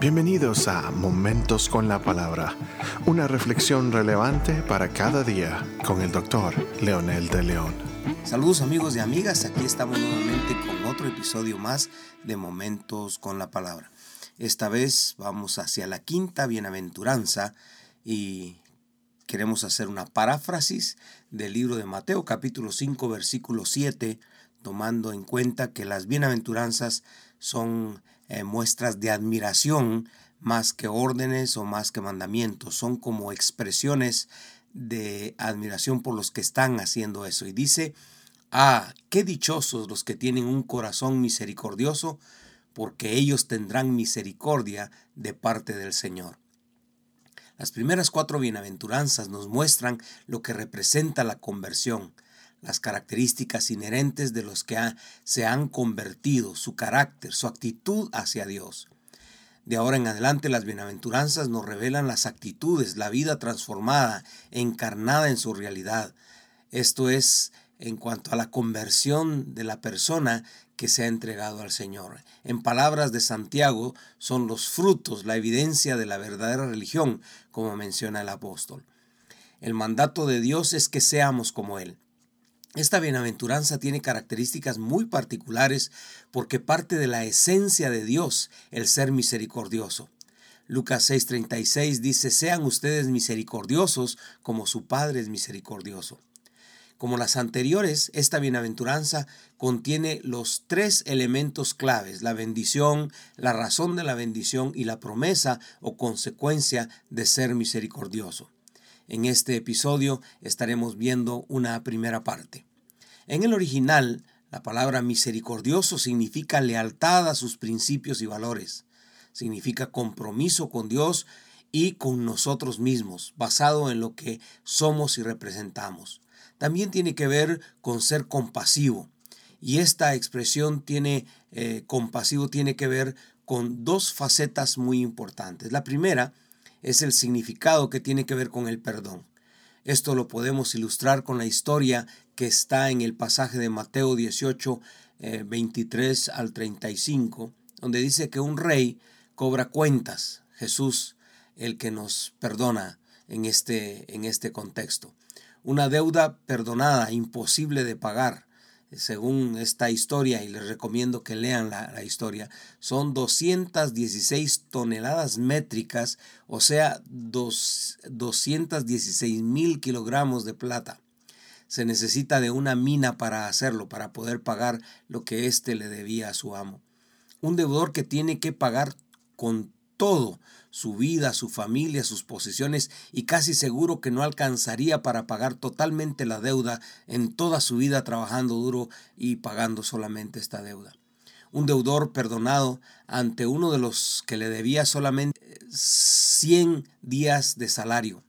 Bienvenidos a Momentos con la Palabra, una reflexión relevante para cada día con el doctor Leonel de León. Saludos amigos y amigas, aquí estamos nuevamente con otro episodio más de Momentos con la Palabra. Esta vez vamos hacia la quinta bienaventuranza y queremos hacer una paráfrasis del libro de Mateo capítulo 5 versículo 7, tomando en cuenta que las bienaventuranzas son eh, muestras de admiración más que órdenes o más que mandamientos, son como expresiones de admiración por los que están haciendo eso. Y dice, ah, qué dichosos los que tienen un corazón misericordioso, porque ellos tendrán misericordia de parte del Señor. Las primeras cuatro bienaventuranzas nos muestran lo que representa la conversión, las características inherentes de los que se han convertido, su carácter, su actitud hacia Dios. De ahora en adelante las bienaventuranzas nos revelan las actitudes, la vida transformada, encarnada en su realidad. Esto es en cuanto a la conversión de la persona que se ha entregado al Señor. En palabras de Santiago, son los frutos, la evidencia de la verdadera religión, como menciona el apóstol. El mandato de Dios es que seamos como Él. Esta bienaventuranza tiene características muy particulares porque parte de la esencia de Dios, el ser misericordioso. Lucas 6:36 dice, sean ustedes misericordiosos como su Padre es misericordioso. Como las anteriores, esta bienaventuranza contiene los tres elementos claves, la bendición, la razón de la bendición y la promesa o consecuencia de ser misericordioso. En este episodio estaremos viendo una primera parte. En el original, la palabra misericordioso significa lealtad a sus principios y valores. Significa compromiso con Dios y con nosotros mismos, basado en lo que somos y representamos. También tiene que ver con ser compasivo. Y esta expresión tiene, eh, compasivo tiene que ver con dos facetas muy importantes. La primera es el significado que tiene que ver con el perdón. Esto lo podemos ilustrar con la historia que está en el pasaje de Mateo 18, 23 eh, al 35, donde dice que un rey cobra cuentas. Jesús, el que nos perdona en este, en este contexto. Una deuda perdonada, imposible de pagar según esta historia, y les recomiendo que lean la, historia, son 216 toneladas métricas, o sea, dos, 216 mil kilogramos de plata. Se necesita de una mina para hacerlo, para poder pagar lo que éste le debía a su amo. Un deudor que tiene que pagar con todo, su vida, su familia, sus posesiones y casi seguro que no alcanzaría para pagar totalmente la deuda en toda su vida trabajando duro y pagando solamente esta deuda. Un deudor perdonado ante uno de los que le debía solamente 100 días de salario.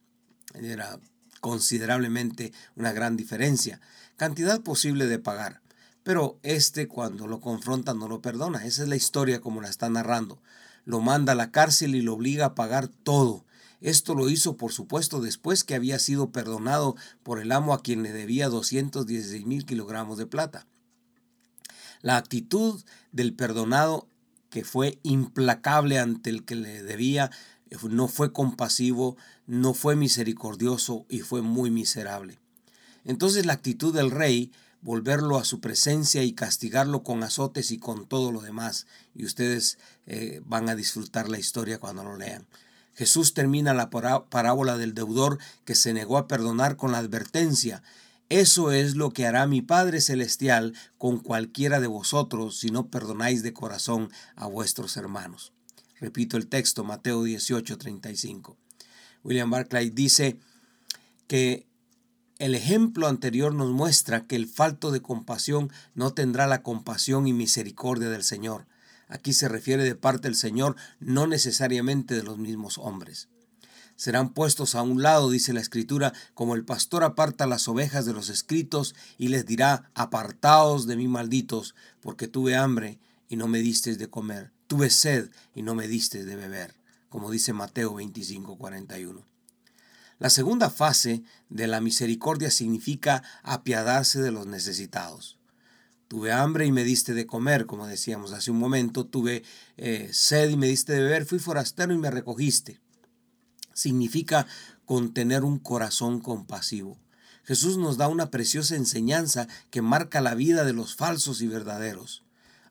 Era considerablemente una gran diferencia, cantidad posible de pagar. Pero este cuando lo confronta no lo perdona. Esa es la historia como la está narrando lo manda a la cárcel y lo obliga a pagar todo. Esto lo hizo, por supuesto, después que había sido perdonado por el amo a quien le debía 216 mil kilogramos de plata. La actitud del perdonado, que fue implacable ante el que le debía, no fue compasivo, no fue misericordioso y fue muy miserable. Entonces la actitud del rey volverlo a su presencia y castigarlo con azotes y con todo lo demás. Y ustedes eh, van a disfrutar la historia cuando lo lean. Jesús termina la parábola del deudor que se negó a perdonar con la advertencia. Eso es lo que hará mi Padre Celestial con cualquiera de vosotros si no perdonáis de corazón a vuestros hermanos. Repito el texto, Mateo 18, 35. William Barclay dice que el ejemplo anterior nos muestra que el falto de compasión no tendrá la compasión y misericordia del Señor. Aquí se refiere de parte del Señor, no necesariamente de los mismos hombres. Serán puestos a un lado, dice la Escritura, como el pastor aparta las ovejas de los escritos y les dirá, apartaos de mí malditos, porque tuve hambre y no me disteis de comer, tuve sed y no me disteis de beber, como dice Mateo 25, 41. La segunda fase de la misericordia significa apiadarse de los necesitados. Tuve hambre y me diste de comer, como decíamos hace un momento. Tuve eh, sed y me diste de beber. Fui forastero y me recogiste. Significa contener un corazón compasivo. Jesús nos da una preciosa enseñanza que marca la vida de los falsos y verdaderos.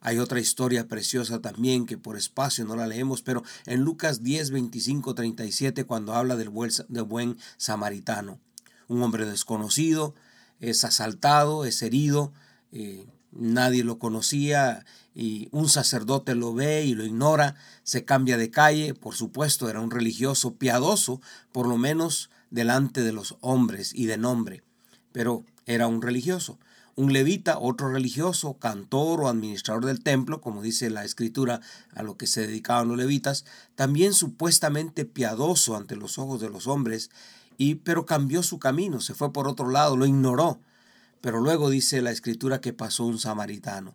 Hay otra historia preciosa también que por espacio no la leemos, pero en Lucas 10, 25, 37, cuando habla del buen, samaritano. Un hombre desconocido es asaltado, es herido, eh, nadie lo conocía y un sacerdote lo ve y lo ignora, se cambia de calle, por supuesto era un religioso piadoso, por lo menos delante de los hombres y de nombre, pero era un religioso. Un levita, otro religioso, cantor o administrador del templo, como dice la escritura a lo que se dedicaban los levitas, también supuestamente piadoso ante los ojos de los hombres, y pero cambió su camino, se fue por otro lado, lo ignoró pero luego dice la escritura que pasó un samaritano.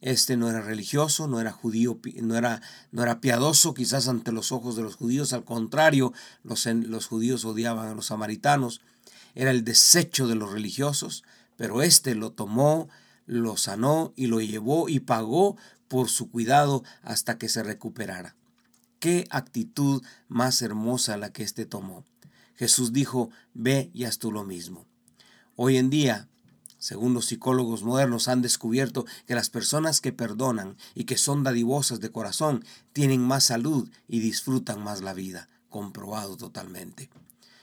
Este no era religioso, no era judío, no era, no era piadoso quizás ante los ojos de los judíos, al contrario, los, los judíos odiaban a los samaritanos. Era el desecho de los religiosos, pero este lo tomó, lo sanó y lo llevó y pagó por su cuidado hasta que se recuperara. Qué actitud más hermosa la que éste tomó. Jesús dijo, ve y haz tú lo mismo. Hoy en día según los psicólogos modernos han descubierto que las personas que perdonan y que son dadivosas de corazón tienen más salud y disfrutan más la vida, comprobado totalmente.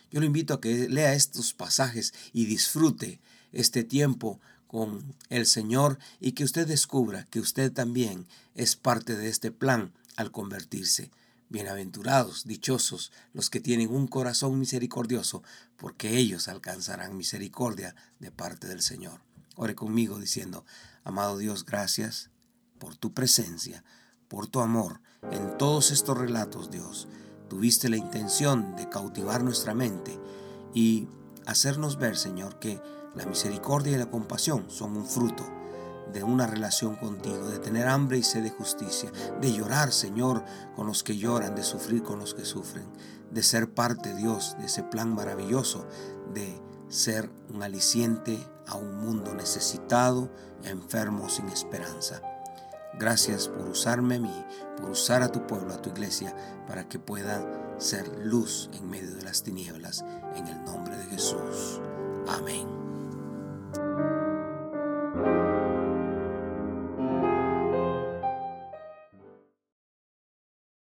Yo lo invito a que lea estos pasajes y disfrute este tiempo con el Señor y que usted descubra que usted también es parte de este plan al convertirse. Bienaventurados, dichosos los que tienen un corazón misericordioso, porque ellos alcanzarán misericordia de parte del Señor. Ore conmigo diciendo, amado Dios, gracias por tu presencia, por tu amor. En todos estos relatos, Dios, tuviste la intención de cautivar nuestra mente y hacernos ver, Señor, que la misericordia y la compasión son un fruto de una relación contigo, de tener hambre y sed de justicia, de llorar, Señor, con los que lloran, de sufrir con los que sufren, de ser parte, Dios, de ese plan maravilloso, de ser un aliciente a un mundo necesitado, enfermo, sin esperanza. Gracias por usarme a mí, por usar a tu pueblo, a tu iglesia, para que pueda ser luz en medio de las tinieblas, en el nombre de Jesús. Amén. thank you